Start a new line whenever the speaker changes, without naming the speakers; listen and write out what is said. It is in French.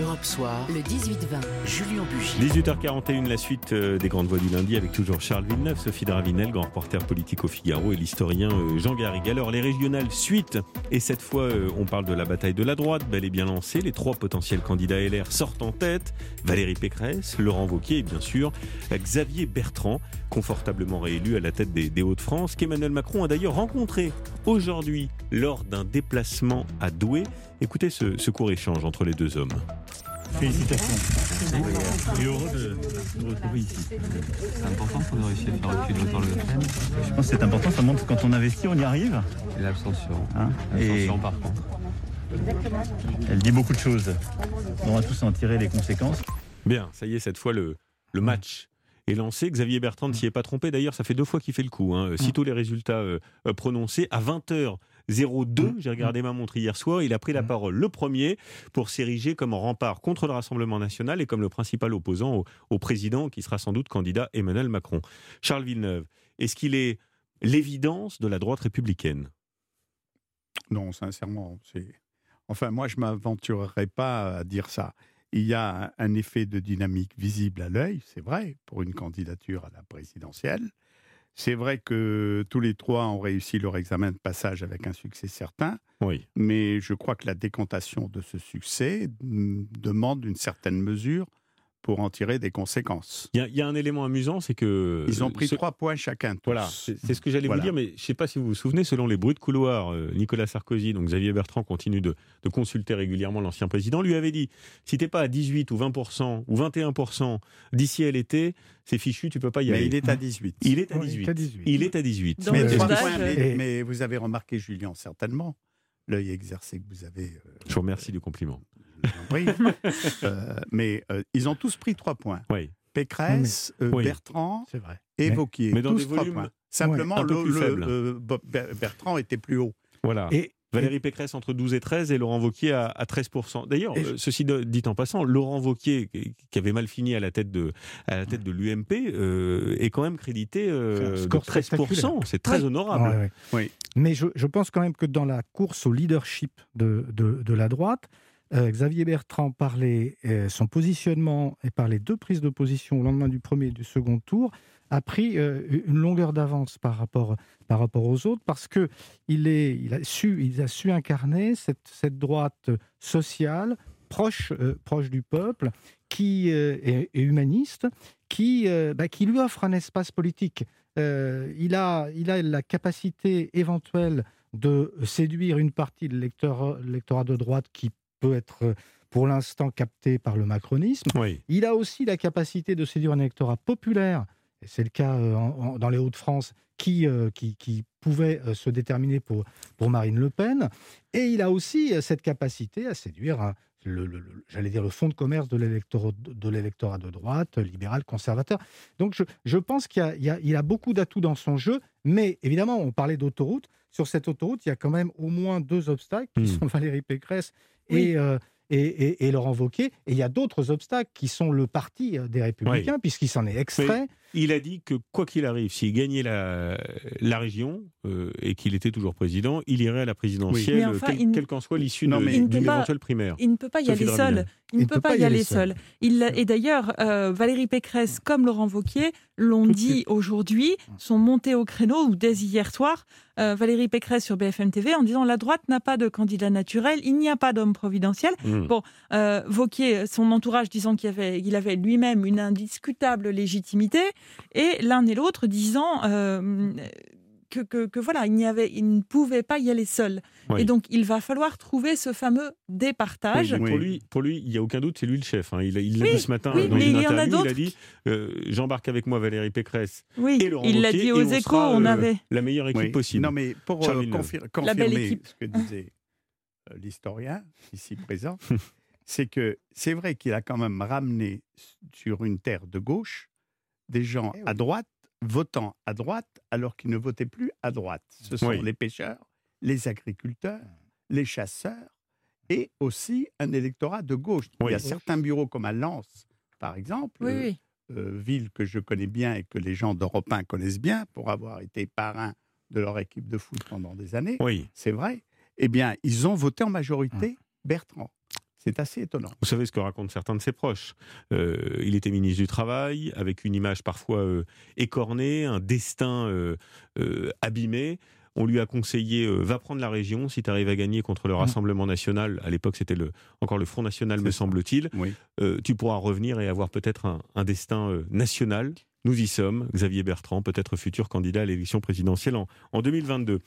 Europe Soir, le 18-20, Julien Bugy.
18h41, la suite euh, des grandes voix du lundi avec toujours Charles Villeneuve, Sophie Dravinel, grand reporter politique au Figaro et l'historien euh, Jean Garrigue. Alors les régionales suite, et cette fois euh, on parle de la bataille de la droite, bel et bien lancée. Les trois potentiels candidats LR sortent en tête. Valérie Pécresse, Laurent Wauquiez et bien sûr Xavier Bertrand, confortablement réélu à la tête des, des Hauts-de-France, qu'Emmanuel Macron a d'ailleurs rencontré aujourd'hui lors d'un déplacement à Douai. Écoutez ce, ce court échange entre les deux hommes.
Félicitations. Et heureux de vous retrouver ici.
C'est important pour nous réussir à faire reculer autant le FN.
Je pense que c'est important, ça montre que quand on investit, on y arrive.
Et l'abstention.
Hein. Et
L'abstention par contre.
elle dit beaucoup de choses. On va tous en tirer les conséquences.
Bien, ça y est, cette fois le, le match est lancé. Xavier Bertrand ne s'y est pas trompé. D'ailleurs, ça fait deux fois qu'il fait le coup. Hein. Sitôt les résultats euh, euh, prononcés, à 20h02, j'ai regardé ma montre hier soir, il a pris la parole le premier pour s'ériger comme rempart contre le Rassemblement national et comme le principal opposant au, au président qui sera sans doute candidat Emmanuel Macron. Charles Villeneuve, est-ce qu'il est l'évidence de la droite républicaine?
Non, sincèrement, c'est. Enfin, moi, je m'aventurerais pas à dire ça. Il y a un effet de dynamique visible à l'œil, c'est vrai, pour une candidature à la présidentielle. C'est vrai que tous les trois ont réussi leur examen de passage avec un succès certain,
Oui.
mais je crois que la décantation de ce succès mm, demande une certaine mesure pour en tirer des conséquences.
Il y, a- il y a un élément amusant, c'est que...
Ils ont pris
ce-
trois points chacun. tous.
Voilà, c'est ce que j'allais
Voilà.
vous dire, mais je ne sais pas si vous vous souvenez, selon les bruits de couloir, euh, Nicolas Sarkozy, donc Xavier Bertrand continue de, de consulter régulièrement l'ancien président, lui avait dit, si t'es pas à 18 ou 20% ou 21% d'ici à l'été, c'est fichu, tu peux pas y
Mais
aller.
il est à 18.
Il est à
Oui, il est
18.
à 18.
Il est à 18.
Dans
mais,
sondage,
points, mais- mais vous avez remarqué, Julien, certainement, l'œil exercé que vous avez. euh,
Je vous remercie du compliment.
Prie. Euh, mais euh, ils ont tous pris trois points.
Oui.
Pécresse, euh,
Oui.
Bertrand
vrai.
et
Mais-
Vauquier.
mais dans
tous
des
trois
volumes,
points. Simplement,
un peu
le- euh, Bertrand était plus haut.
Voilà.
Et,
Valérie Pécresse entre 12 et 13 et Laurent Wauquiez à, à 13%. D'ailleurs,
je-
ceci dit en passant, Laurent Wauquiez, qui avait mal fini à la tête de, à la tête de l'UMP, euh, est quand même crédité euh,
C'est un
de
score
13%.
spectaculaire.
C'est très
Oui.
honorable.
Ouais, ouais.
Oui.
Mais je, je pense quand même que dans la course au leadership de, de, de la droite, euh, Xavier Bertrand, par les, euh, son positionnement et par les deux prises de position au lendemain du premier et du second tour, a pris euh, une longueur d'avance par rapport, par rapport aux autres parce que il, a su, incarner cette, droite sociale, proche, euh, proche du peuple, qui est, humaniste, qui, bah, qui lui offre un espace politique. Il, a, il a la capacité éventuelle de séduire une partie de l'électorat de droite qui peut être euh, pour l'instant capté par le macronisme.
Oui.
Il a aussi la capacité de séduire un électorat populaire, et c'est le cas euh, en- en- dans les Hauts-de-France, qui, euh, qui, qui pouvait euh, se déterminer pour, pour Marine Le Pen. Et il a aussi cette capacité à séduire, un- le, le- le- j'allais dire, le fond de commerce de l'électorat de, l'électorat de droite, libéral, conservateur. Donc je, je pense qu'il y a, il y a- il a beaucoup d'atouts dans son jeu, mais évidemment, on parlait d'autoroute. Sur cette autoroute, il y a quand même au moins deux obstacles, qui
Hmm.
sont Valérie Pécresse
Oui.
et, euh, et, et- et Laurent Wauquiez. Et il y a d'autres obstacles qui sont le parti euh, des Républicains, puisqu'il s'en est extrait.
Il a dit que quoi qu'il arrive, s'il gagnait la, la région euh, et qu'il était toujours président, il irait à la présidentielle,
enfin,
quelle qu'en soit l'issue d'une éventuelle primaire.
Il ne peut pas y
Sophie
aller seul. Il ne peut pas y aller seul. Il, et d'ailleurs, euh, Valérie Pécresse comme Laurent Wauquiez l'ont dit aujourd'hui, sont montés au créneau, ou dès hier soir, euh, Valérie Pécresse sur BFM TV en disant la droite n'a pas de candidat naturel, il n'y a pas d'homme providentiel.
Hmm.
Bon, Euh, Wauquiez, son entourage disant qu'il avait, il avait lui-même une indiscutable légitimité, et l'un et l'autre disant que, que- que voilà, il, n'y avait, il ne pouvait pas y aller seul.
Oui.
Et donc, il va falloir trouver ce fameux départage.
Oui, pour,
Oui.
lui, pour lui, il n'y a aucun doute, c'est lui le chef. hein. Il l'a il l'a
Oui,
dit ce matin
oui,
dans
mais
une
il y en a
interview. Il a dit euh, J'embarque avec moi Valérie Pécresse
Oui,
et Laurent
il l'a dit aux
on
échos,
sera,
on
euh,
avait.
la meilleure équipe
Oui.
possible.
Non, mais pour euh, confirmer ce que disait l'historien ici présent, c'est que c'est vrai qu'il a quand même ramené sur une terre de gauche des gens
oui.
à droite votant à droite alors qu'ils ne votaient plus à droite. Ce sont
Oui.
les pêcheurs, les agriculteurs, les chasseurs et aussi un électorat de gauche. Il y a certains bureaux comme à Lens, par exemple,
Oui,
euh,
oui.
euh, ville que je connais bien et que les gens d'Europe 1 connaissent bien pour avoir été parrain de leur équipe de foot pendant des années,
Oui.
c'est vrai, eh bien, ils ont voté en majorité Bertrand. C'est assez étonnant.
Vous savez ce que racontent certains de ses proches. Euh, il était ministre du Travail, avec une image parfois euh, écornée, un destin euh, abîmé. On lui a conseillé va prendre la région si tu arrives à gagner contre le Rassemblement national. À l'époque, c'était le, encore le Front national, me semble-t-il.
Oui.
Tu pourras revenir et avoir peut-être un, un destin national. Nous y sommes. Xavier Bertrand, peut-être futur candidat à l'élection présidentielle en, en 2022.